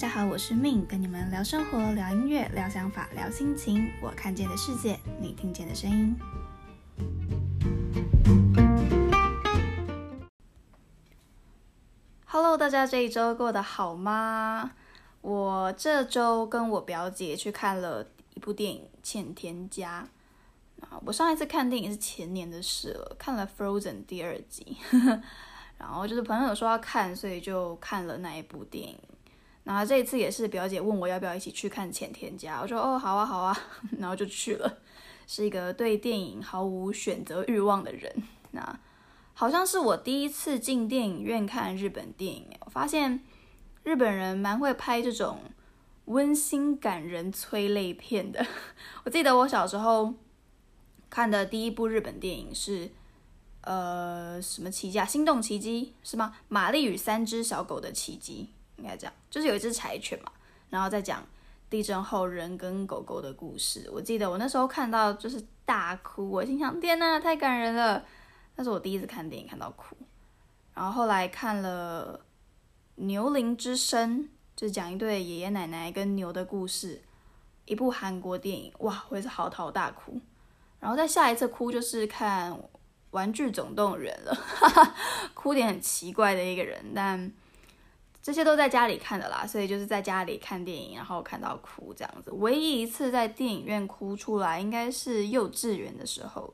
大家好，我是 Min，跟你们聊生活、聊音乐、聊想法、聊心情。我看见的世界，你听见的声音。Hello，大家这一周过得好吗？我这周跟我表姐去看了一部电影《欠天家》。我上一次看电影是前年的事了，看了《Frozen》第二集。然后就是朋友说要看，所以就看了那一部电影。然后这一次也是表姐问我要不要一起去看《浅田家》，我说哦好啊好啊，然后就去了。是一个对电影毫无选择欲望的人。那好像是我第一次进电影院看日本电影，我发现日本人蛮会拍这种温馨感人催泪片的。我记得我小时候看的第一部日本电影是。呃，什么奇迹啊？心动奇迹是吗？玛丽与三只小狗的奇迹，应该这样，就是有一只柴犬嘛，然后再讲地震后人跟狗狗的故事。我记得我那时候看到就是大哭，我心想天呐，太感人了。那是我第一次看电影看到哭。然后后来看了《牛铃之声》，就是讲一对爷爷奶奶跟牛的故事，一部韩国电影，哇，我也是嚎啕大哭。然后再下一次哭就是看。玩具总动员了，哭点很奇怪的一个人，但这些都在家里看的啦，所以就是在家里看电影，然后看到哭这样子。唯一一次在电影院哭出来，应该是幼稚园的时候，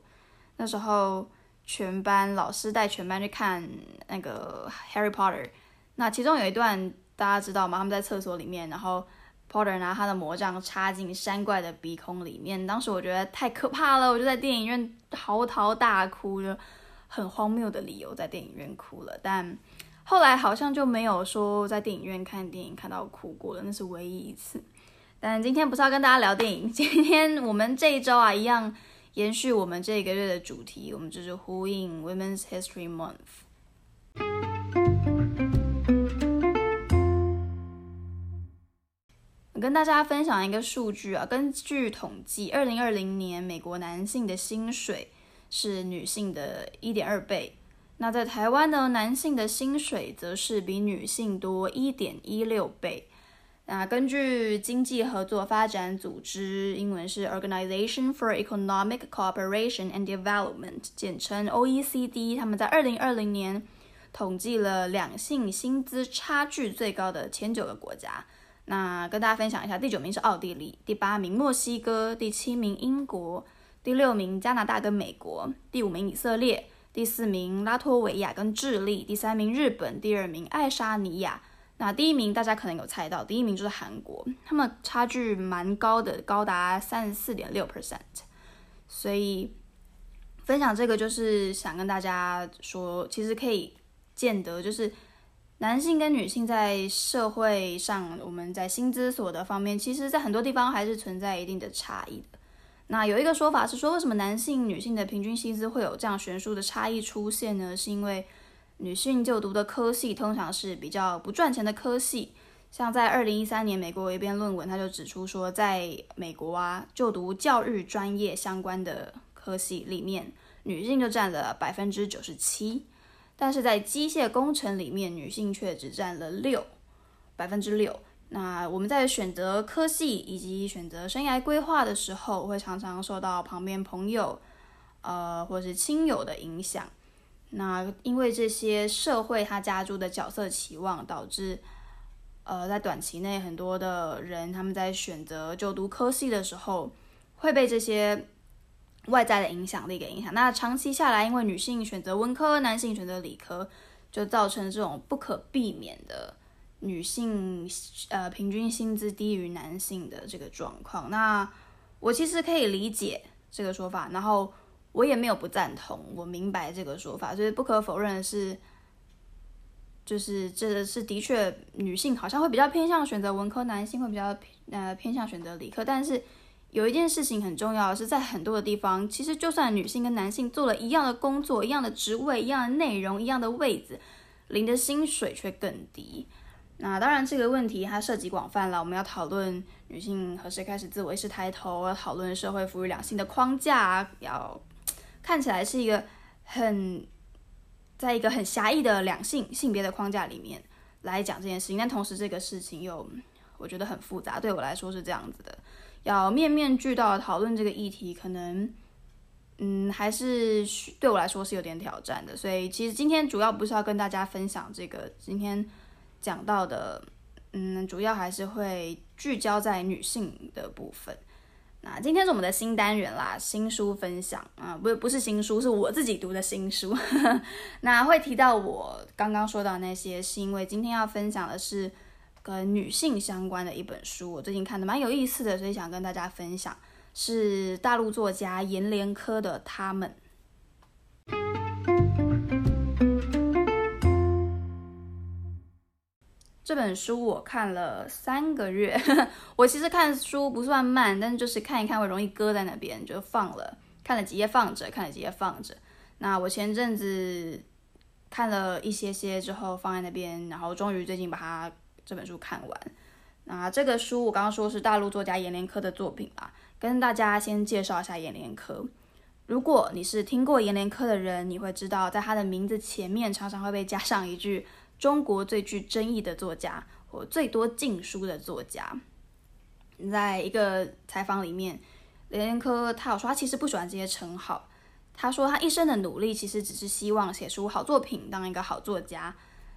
那时候全班老师带全班去看那个《Harry Potter》，那其中有一段大家知道吗？他们在厕所里面，然后。Potter 拿他的魔杖插进山怪的鼻孔里面，当时我觉得太可怕了，我就在电影院嚎啕大哭，就很荒谬的理由在电影院哭了。但后来好像就没有说在电影院看电影看到哭过了，那是唯一一次。但今天不是要跟大家聊电影，今天我们这一周啊，一样延续我们这个月的主题，我们就是呼应 Women's History Month。跟大家分享一个数据啊，根据统计，二零二零年美国男性的薪水是女性的一点二倍。那在台湾呢，男性的薪水则是比女性多一点一六倍。那根据经济合作发展组织，英文是 Organization for Economic Cooperation and Development，简称 OECD，他们在二零二零年统计了两性薪资差距最高的前九个国家。那跟大家分享一下，第九名是奥地利，第八名墨西哥，第七名英国，第六名加拿大跟美国，第五名以色列，第四名拉脱维亚跟智利，第三名日本，第二名爱沙尼亚。那第一名大家可能有猜到，第一名就是韩国，他们差距蛮高的，高达三十四点六 percent。所以分享这个就是想跟大家说，其实可以见得就是。男性跟女性在社会上，我们在薪资所得方面，其实在很多地方还是存在一定的差异的。那有一个说法是说，为什么男性、女性的平均薪资会有这样悬殊的差异出现呢？是因为女性就读的科系通常是比较不赚钱的科系。像在二零一三年，美国有一篇论文，他就指出说，在美国啊，就读教育专业相关的科系里面，女性就占了百分之九十七。但是在机械工程里面，女性却只占了六百分之六。那我们在选择科系以及选择生涯规划的时候，会常常受到旁边朋友，呃，或是亲友的影响。那因为这些社会他加注的角色期望，导致呃，在短期内很多的人他们在选择就读科系的时候，会被这些。外在的影响力给影响，那长期下来，因为女性选择文科，男性选择理科，就造成这种不可避免的女性呃平均薪资低于男性的这个状况。那我其实可以理解这个说法，然后我也没有不赞同，我明白这个说法，所以不可否认的是，就是这是的确女性好像会比较偏向选择文科，男性会比较呃偏向选择理科，但是。有一件事情很重要，是在很多的地方，其实就算女性跟男性做了一样的工作、一样的职位、一样的内容、一样的位置，领的薪水却更低。那当然这个问题它涉及广泛了，我们要讨论女性何时开始自我意识抬头，要讨论社会赋予两性的框架，要看起来是一个很在一个很狭义的两性性别的框架里面来讲这件事情，但同时这个事情又我觉得很复杂，对我来说是这样子的，要面面俱到讨论这个议题，可能。嗯，还是对我来说是有点挑战的，所以其实今天主要不是要跟大家分享这个，今天讲到的，嗯，主要还是会聚焦在女性的部分。那今天是我们的新单元啦，新书分享啊，不不是新书，是我自己读的新书。那会提到我刚刚说到那些，是因为今天要分享的是跟女性相关的一本书，我最近看的蛮有意思的，所以想跟大家分享。是大陆作家阎连科的《他们》这本书，我看了三个月。我其实看书不算慢，但是就是看一看会容易搁在那边，就放了，看了几页放着，看了几页放着。那我前阵子看了一些些之后放在那边，然后终于最近把它这本书看完。那这个书我刚刚说是大陆作家阎连科的作品吧。跟大家先介绍一下阎连科。如果你是听过阎连科的人，你会知道，在他的名字前面常常会被加上一句“中国最具争议的作家”或“最多禁书的作家”。在一个采访里面，连科他有说，他其实不喜欢这些称号。他说，他一生的努力其实只是希望写出好作品，当一个好作家。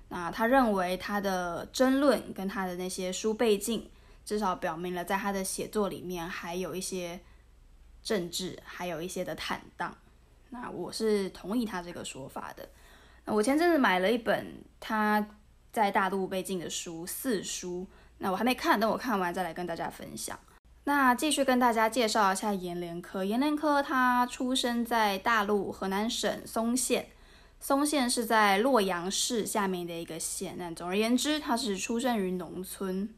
那他认为他的争论跟他的那些书背景。至少表明了，在他的写作里面还有一些政治，还有一些的坦荡。那我是同意他这个说法的。我前阵子买了一本他在大陆被禁的书《四书》，那我还没看，等我看完再来跟大家分享。那继续跟大家介绍一下阎连科。阎连科他出生在大陆河南省嵩县，嵩县是在洛阳市下面的一个县。那总而言之，他是出生于农村。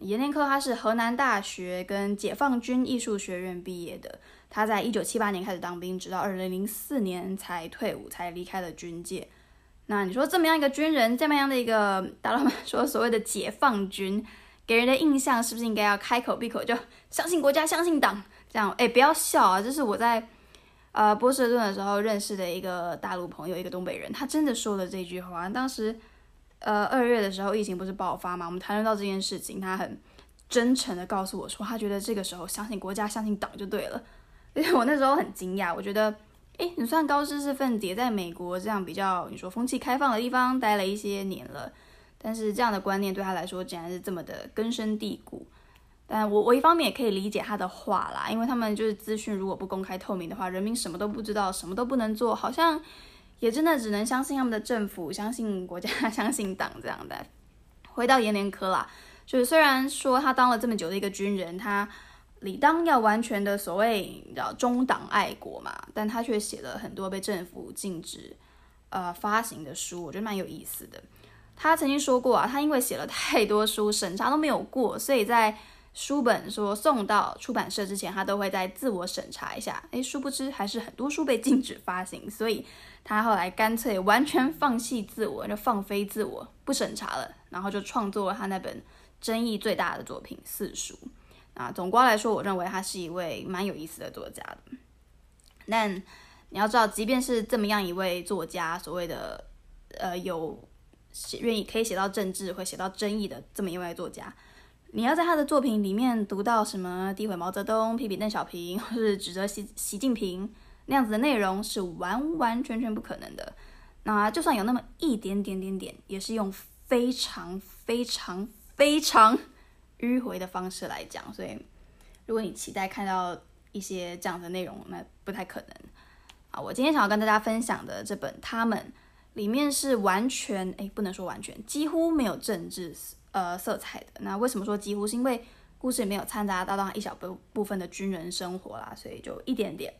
阎连科他是河南大学跟解放军艺术学院毕业的。他在一九七八年开始当兵，直到二零零四年才退伍，才离开了军界。那你说这么样一个军人，这么样的一个大老板说所谓的解放军，给人的印象是不是应该要开口闭口就相信国家、相信党？这样哎，不要笑啊！这是我在呃波士顿的时候认识的一个大陆朋友，一个东北人，他真的说了这句话。当时。呃，二月的时候疫情不是爆发嘛？我们谈论到这件事情，他很真诚的告诉我说，他觉得这个时候相信国家、相信党就对了。因为我那时候很惊讶，我觉得，诶，你算高知识分子，在美国这样比较你说风气开放的地方待了一些年了，但是这样的观念对他来说竟然是这么的根深蒂固。但我我一方面也可以理解他的话啦，因为他们就是资讯如果不公开透明的话，人民什么都不知道，什么都不能做，好像。也真的只能相信他们的政府，相信国家，相信党这样的。回到阎连科啦，就是虽然说他当了这么久的一个军人，他理当要完全的所谓叫中党爱国嘛，但他却写了很多被政府禁止呃发行的书，我觉得蛮有意思的。他曾经说过啊，他因为写了太多书，审查都没有过，所以在书本说送到出版社之前，他都会再自我审查一下。诶，殊不知还是很多书被禁止发行，所以。他后来干脆完全放弃自我，就放飞自我，不审查了，然后就创作了他那本争议最大的作品《四书》。啊，总括来说，我认为他是一位蛮有意思的作家的。但你要知道，即便是这么样一位作家，所谓的呃有写愿意可以写到政治、会写到争议的这么一位作家，你要在他的作品里面读到什么诋毁毛泽东、批评邓小平，或是指责习习近平。那样子的内容是完完全全不可能的。那就算有那么一点点点点，也是用非常非常非常迂回的方式来讲。所以，如果你期待看到一些这样的内容，那不太可能啊。我今天想要跟大家分享的这本《他们》里面是完全诶，不能说完全，几乎没有政治呃色彩的。那为什么说几乎？是因为故事里面有掺杂到一小部部分的军人生活啦，所以就一点点。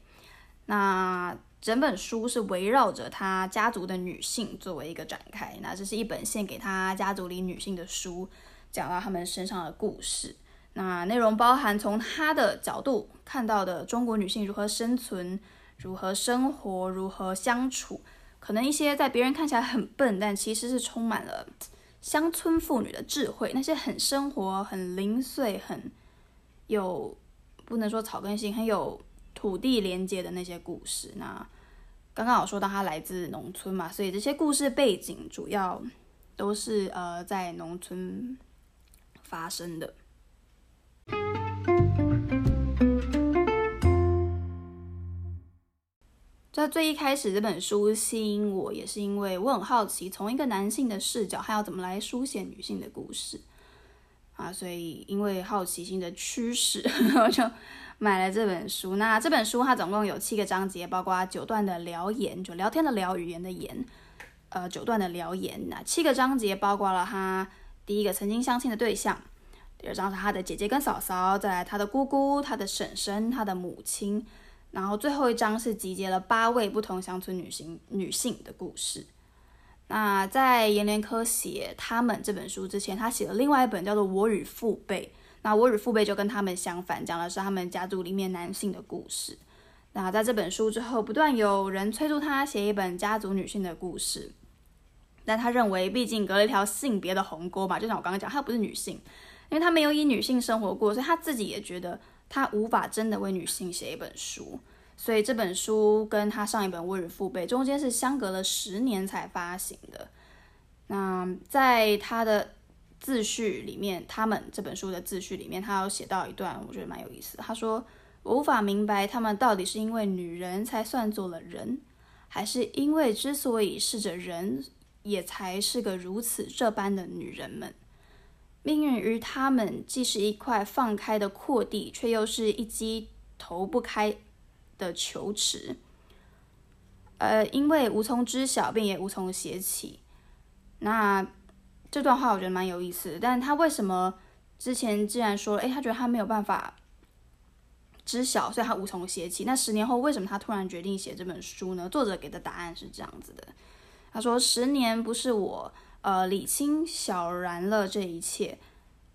那整本书是围绕着他家族的女性作为一个展开，那这是一本献给他家族里女性的书，讲到他们身上的故事。那内容包含从他的角度看到的中国女性如何生存、如何生活、如何相处，可能一些在别人看起来很笨，但其实是充满了乡村妇女的智慧，那些很生活、很零碎、很有不能说草根性，很有。土地连接的那些故事，那刚刚有说到他来自农村嘛，所以这些故事背景主要都是呃在农村发生的。在最一开始，这本书吸引我，也是因为我很好奇，从一个男性的视角，他要怎么来书写女性的故事啊？所以因为好奇心的驱使，我就买了这本书。那这本书它总共有七个章节，包括九段的聊言，就聊天的聊，语言的言，呃，九段的聊言。那七个章节包括了他第一个曾经相亲的对象，第二张是他的姐姐跟嫂嫂，再来他的姑姑、他的婶婶、他的母亲。然后最后一张是集结了八位不同乡村女性女性的故事。那在阎连科写他们这本书之前，他写了另外一本叫做《我与父辈》。那《我与父辈》就跟他们相反，讲的是他们家族里面男性的故事。那在这本书之后，不断有人催促他写一本家族女性的故事，但他认为，毕竟隔了一条性别的鸿沟嘛，就像我刚刚讲，他不是女性，因为他没有以女性生活过，所以他自己也觉得。他无法真的为女性写一本书，所以这本书跟他上一本《为人父辈》中间是相隔了十年才发行的。那在他的自序里面，他们这本书的自序里面，他有写到一段，我觉得蛮有意思。他说：“我无法明白他们到底是因为女人才算做了人，还是因为之所以是着人，也才是个如此这般的女人们。”命运于他们既是一块放开的阔地，却又是一击投不开的球池。呃，因为无从知晓，便也无从写起。那这段话我觉得蛮有意思的，但他为什么之前既然说，诶，他觉得他没有办法知晓，所以他无从写起。那十年后，为什么他突然决定写这本书呢？作者给的答案是这样子的：他说，十年不是我。呃，理清小然了这一切，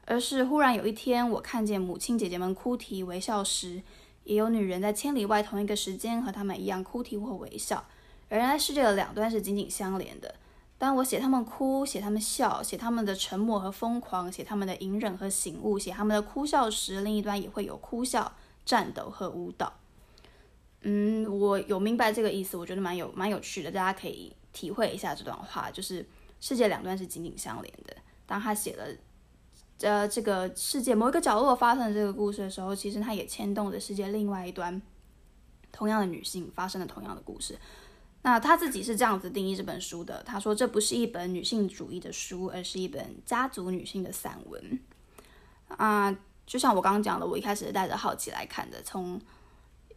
而是忽然有一天，我看见母亲姐姐们哭啼微笑时，也有女人在千里外同一个时间和她们一样哭啼或微笑。原来世界的两端是紧紧相连的。当我写她们哭，写她们笑，写她们的沉默和疯狂，写她们的隐忍和醒悟，写她们的哭笑时，另一端也会有哭笑、战斗和舞蹈。嗯，我有明白这个意思，我觉得蛮有蛮有趣的，大家可以体会一下这段话，就是。世界两端是紧紧相连的。当他写了，呃，这个世界某一个角落发生的这个故事的时候，其实他也牵动着世界另外一端，同样的女性发生了同样的故事。那他自己是这样子定义这本书的：他说，这不是一本女性主义的书，而是一本家族女性的散文。啊，就像我刚刚讲的，我一开始是带着好奇来看的，从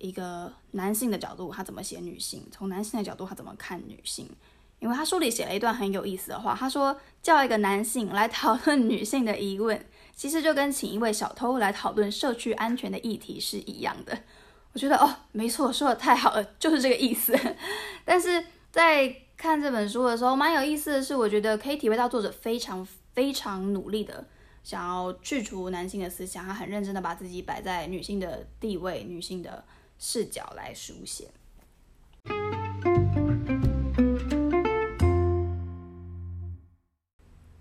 一个男性的角度，他怎么写女性；从男性的角度，他怎么看女性。因为他书里写了一段很有意思的话，他说叫一个男性来讨论女性的疑问，其实就跟请一位小偷来讨论社区安全的议题是一样的。我觉得哦，没错，说的太好了，就是这个意思。但是在看这本书的时候，蛮有意思的是，我觉得可以体会到作者非常非常努力的想要去除男性的思想，他很认真的把自己摆在女性的地位、女性的视角来书写。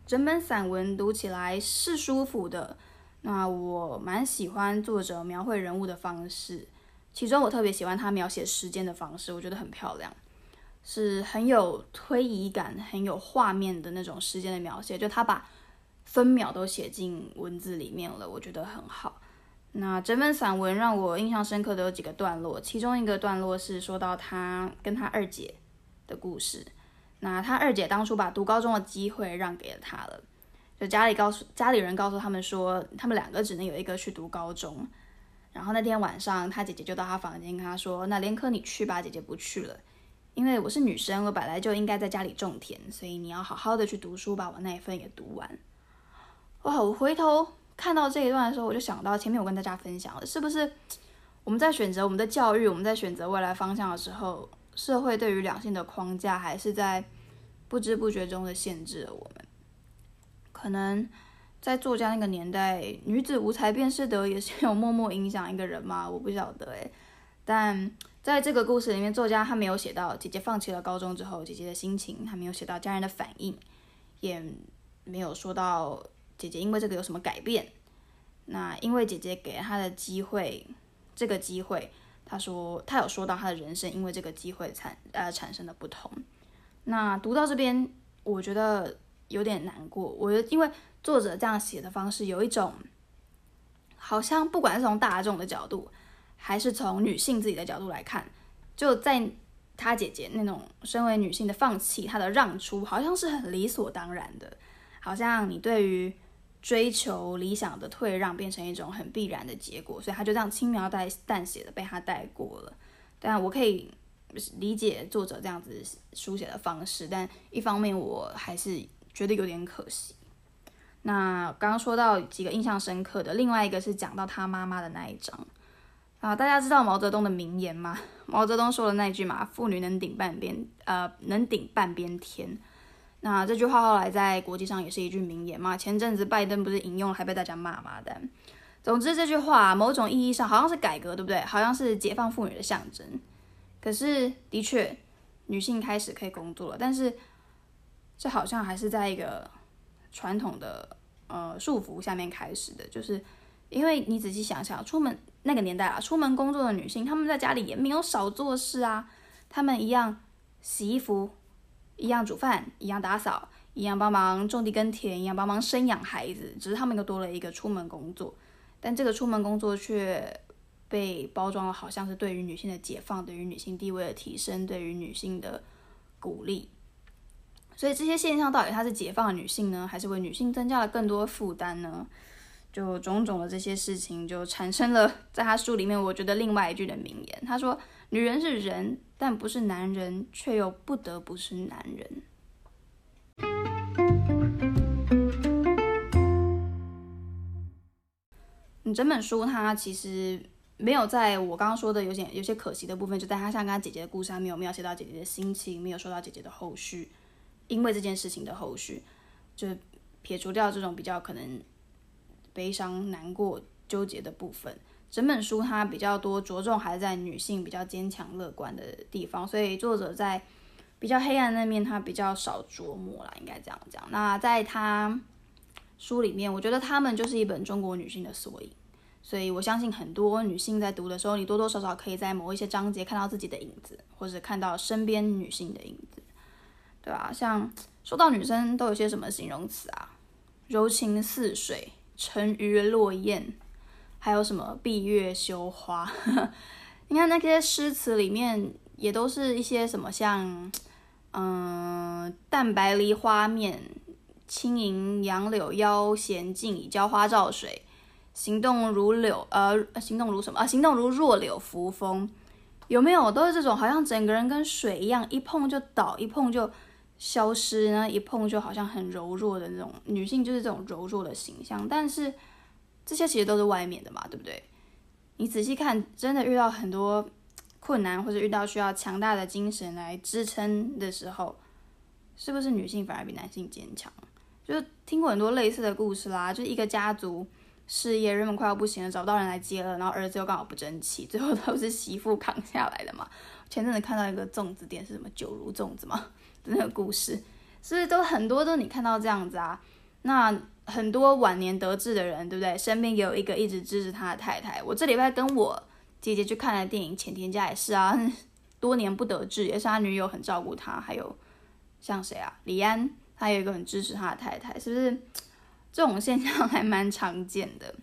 整本散文读起来是舒服的，那我蛮喜欢作者描绘人物的方式，其中我特别喜欢他描写时间的方式，我觉得很漂亮，是很有推移感、很有画面的那种时间的描写，就他把分秒都写进文字里面了，我觉得很好。那整本散文让我印象深刻的有几个段落，其中一个段落是说到他跟他二姐的故事。那他二姐当初把读高中的机会让给了他了，就家里告诉家里人告诉他们说，他们两个只能有一个去读高中。然后那天晚上，他姐姐就到他房间跟他说：“那连科你去吧，姐姐不去了，因为我是女生，我本来就应该在家里种田，所以你要好好的去读书，把我那一份也读完。”哇！我回头看到这一段的时候，我就想到前面我跟大家分享了，是不是我们在选择我们的教育，我们在选择未来方向的时候？社会对于两性的框架还是在不知不觉中的限制了我们。可能在作家那个年代，女子无才便是德，也是有默默影响一个人嘛？我不晓得诶。但在这个故事里面，作家他没有写到姐姐放弃了高中之后姐姐的心情，他没有写到家人的反应，也没有说到姐姐因为这个有什么改变。那因为姐姐给了他的机会，这个机会。他说，他有说到他的人生因为这个机会产呃产生的不同。那读到这边，我觉得有点难过。我觉得，因为作者这样写的方式，有一种好像不管是从大众的角度，还是从女性自己的角度来看，就在她姐姐那种身为女性的放弃，她的让出，好像是很理所当然的，好像你对于追求理想的退让变成一种很必然的结果，所以他就这样轻描淡淡写的被他带过了。但我可以理解作者这样子书写的方式，但一方面我还是觉得有点可惜。那刚刚说到几个印象深刻的，另外一个是讲到他妈妈的那一章啊，大家知道毛泽东的名言吗？毛泽东说的那句嘛，“妇女能顶半边，呃，能顶半边天。”那这句话后来在国际上也是一句名言嘛？前阵子拜登不是引用，还被大家骂嘛？但总之这句话某种意义上好像是改革，对不对？好像是解放妇女的象征。可是的确，女性开始可以工作了，但是这好像还是在一个传统的呃束缚下面开始的。就是因为你仔细想想，出门那个年代啊，出门工作的女性，她们在家里也没有少做事啊，她们一样洗衣服。一样煮饭，一样打扫，一样帮忙种地耕田，一样帮忙生养孩子，只是他们又多了一个出门工作，但这个出门工作却被包装了，好像是对于女性的解放，对于女性地位的提升，对于女性的鼓励。所以这些现象到底它是解放女性呢，还是为女性增加了更多负担呢？就种种的这些事情，就产生了在他书里面，我觉得另外一句的名言，他说。女人是人，但不是男人，却又不得不是男人。你整本书，它其实没有在我刚刚说的有点有些可惜的部分，就在他像跟他姐姐的故事，他没有描写到姐姐的心情，没有说到姐姐的后续，因为这件事情的后续，就撇除掉这种比较可能悲伤、难过、纠结的部分。整本书它比较多着重还是在女性比较坚强乐观的地方，所以作者在比较黑暗那面他比较少琢磨啦，应该这样讲。那在他书里面，我觉得他们就是一本中国女性的缩影，所以我相信很多女性在读的时候，你多多少少可以在某一些章节看到自己的影子，或者看到身边女性的影子，对吧？像说到女生都有些什么形容词啊？柔情似水，沉鱼落雁。还有什么闭月羞花？你看那些诗词里面也都是一些什么像，嗯，淡白梨花面，轻盈杨柳腰，闲静以娇花照水，行动如柳，呃，行动如什么啊？行动如弱柳扶风，有没有？都是这种，好像整个人跟水一样，一碰就倒，一碰就消失，然后一碰就好像很柔弱的那种女性，就是这种柔弱的形象，但是。这些其实都是外面的嘛，对不对？你仔细看，真的遇到很多困难，或者遇到需要强大的精神来支撑的时候，是不是女性反而比男性坚强？就听过很多类似的故事啦，就是一个家族事业人们快要不行了，找不到人来接了，然后儿子又刚好不争气，最后都是媳妇扛下来的嘛。前阵子看到一个粽子店是什么九如粽子嘛的那个故事，所以都很多都你看到这样子啊，那。很多晚年得志的人，对不对？身边也有一个一直支持他的太太。我这礼拜跟我姐姐去看的电影《前田家》也是啊，多年不得志，也是他女友很照顾他。还有像谁啊？李安，他有一个很支持他的太太，是不是？这种现象还蛮常见的。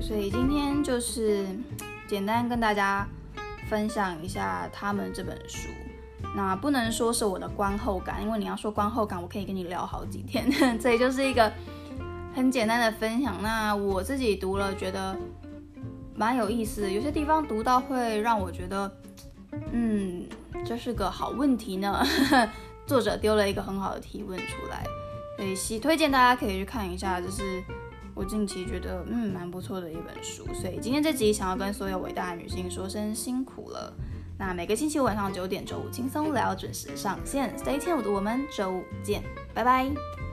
所以今天就是简单跟大家分享一下他们这本书。那不能说是我的观后感，因为你要说观后感，我可以跟你聊好几天。这里就是一个很简单的分享。那我自己读了，觉得蛮有意思，有些地方读到会让我觉得，嗯，这是个好问题呢。作者丢了一个很好的提问出来，所以希推荐大家可以去看一下，就是我近期觉得嗯蛮不错的一本书。所以今天这集想要跟所有伟大的女性说声辛苦了。那每个星期五晚上九点，周五轻松聊准时上线，Stay tuned，我们周五见，拜拜。